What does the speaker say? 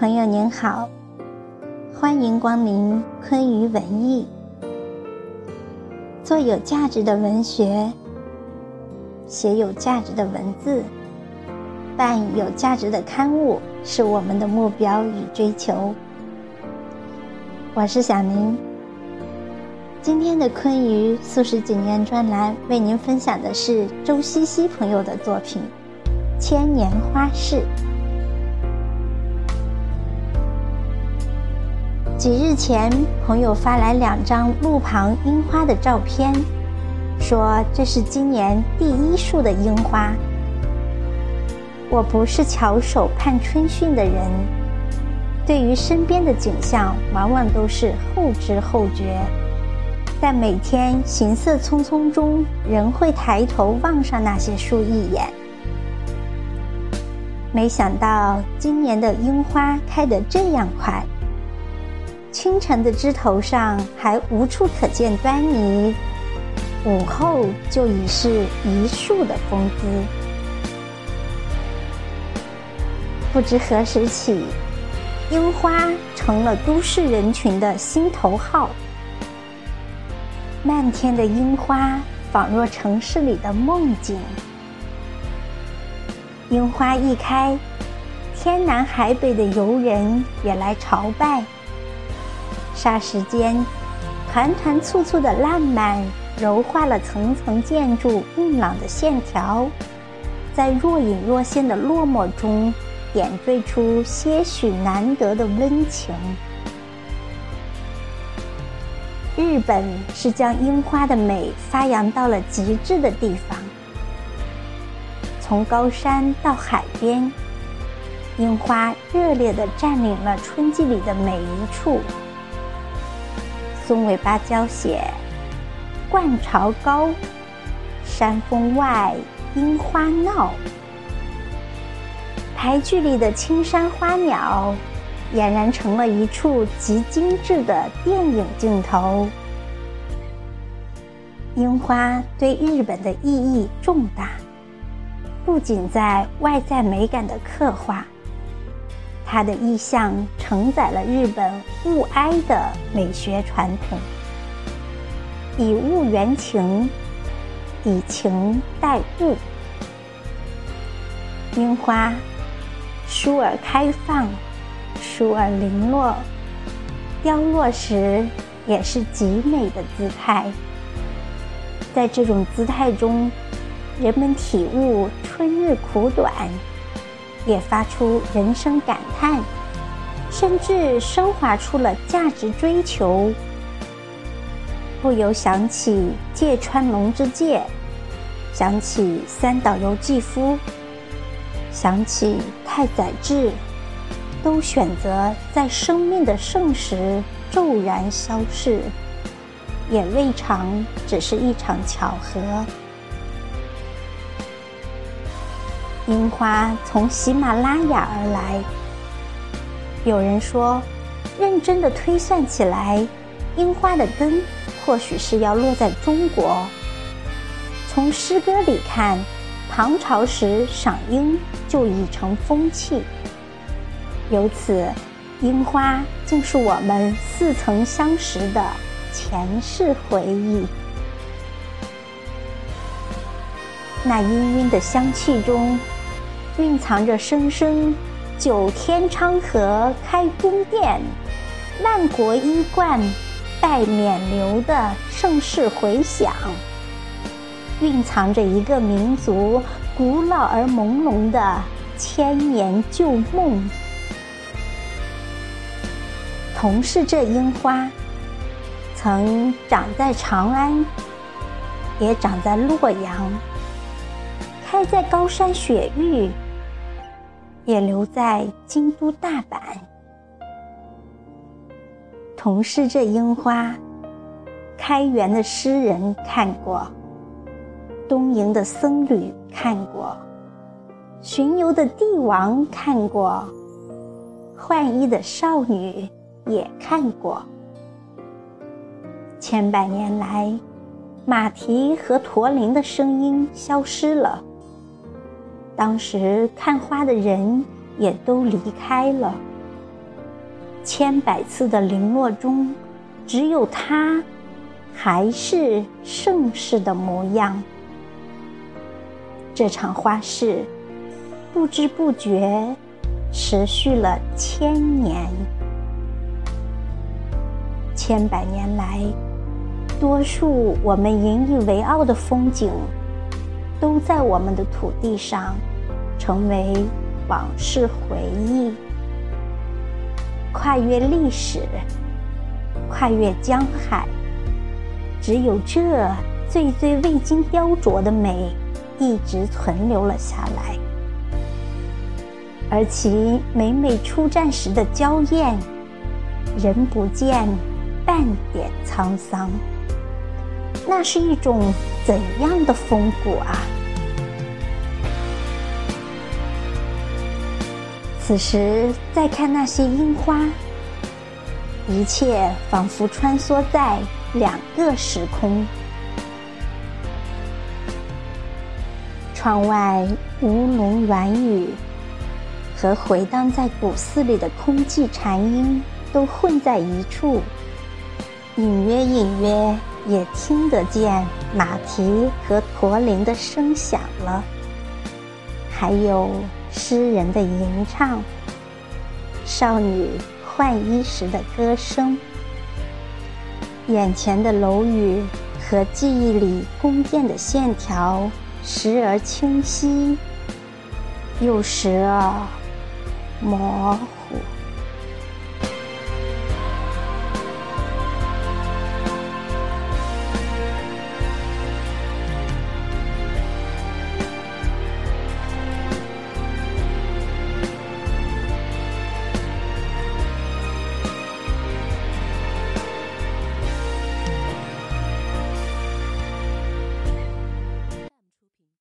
朋友您好，欢迎光临昆鱼文艺。做有价值的文学，写有价值的文字，办有价值的刊物，是我们的目标与追求。我是小宁。今天的昆鱼素食景念专栏为您分享的是周西西朋友的作品《千年花市》。几日前，朋友发来两张路旁樱花的照片，说这是今年第一束的樱花。我不是翘首盼春讯的人，对于身边的景象，往往都是后知后觉。但每天行色匆匆中，仍会抬头望上那些树一眼。没想到今年的樱花开得这样快。清晨的枝头上还无处可见端倪，午后就已是一树的风姿。不知何时起，樱花成了都市人群的心头好。漫天的樱花仿若城市里的梦境。樱花一开，天南海北的游人也来朝拜。霎时间，团团簇簇的烂漫柔化了层层建筑硬朗的线条，在若隐若现的落寞中，点缀出些许难得的温情。日本是将樱花的美发扬到了极致的地方，从高山到海边，樱花热烈地占领了春季里的每一处。松尾芭蕉写：“冠巢高，山峰外，樱花闹。”台剧里的青山花鸟，俨然成了一处极精致的电影镜头。樱花对日本的意义重大，不仅在外在美感的刻画。它的意象承载了日本物哀的美学传统，以物圆情，以情代物。樱花疏而开放，疏而零落，凋落时也是极美的姿态。在这种姿态中，人们体悟春日苦短。也发出人生感叹，甚至升华出了价值追求。不由想起芥川龙之介，想起三岛由纪夫，想起太宰治，都选择在生命的盛时骤然消逝，也未尝只是一场巧合。樱花从喜马拉雅而来。有人说，认真的推算起来，樱花的根或许是要落在中国。从诗歌里看，唐朝时赏樱就已成风气。由此，樱花竟是我们似曾相识的前世回忆。那氤氲的香气中。蕴藏着声声“九天昌河开宫殿，万国衣冠拜冕旒”的盛世回响，蕴藏着一个民族古老而朦胧的千年旧梦。同是这樱花，曾长在长安，也长在洛阳，开在高山雪域。也留在京都大阪。同是这樱花，开元的诗人看过，东瀛的僧侣看过，巡游的帝王看过，浣衣的少女也看过。千百年来，马蹄和驼铃的声音消失了。当时看花的人也都离开了，千百次的零落中，只有它还是盛世的模样。这场花事不知不觉持续了千年，千百年来，多数我们引以为傲的风景，都在我们的土地上成为往事回忆。跨越历史，跨越江海，只有这最最未经雕琢的美，一直存留了下来。而其每每出战时的娇艳，人不见半点沧桑，那是一种怎样的风骨啊！此时再看那些樱花，一切仿佛穿梭在两个时空。窗外吴侬软语和回荡在古寺里的空寂禅音都混在一处，隐约隐约也听得见马蹄和驼铃的声响了，还有。诗人的吟唱，少女换衣时的歌声，眼前的楼宇和记忆里宫殿的线条，时而清晰，又时而模糊。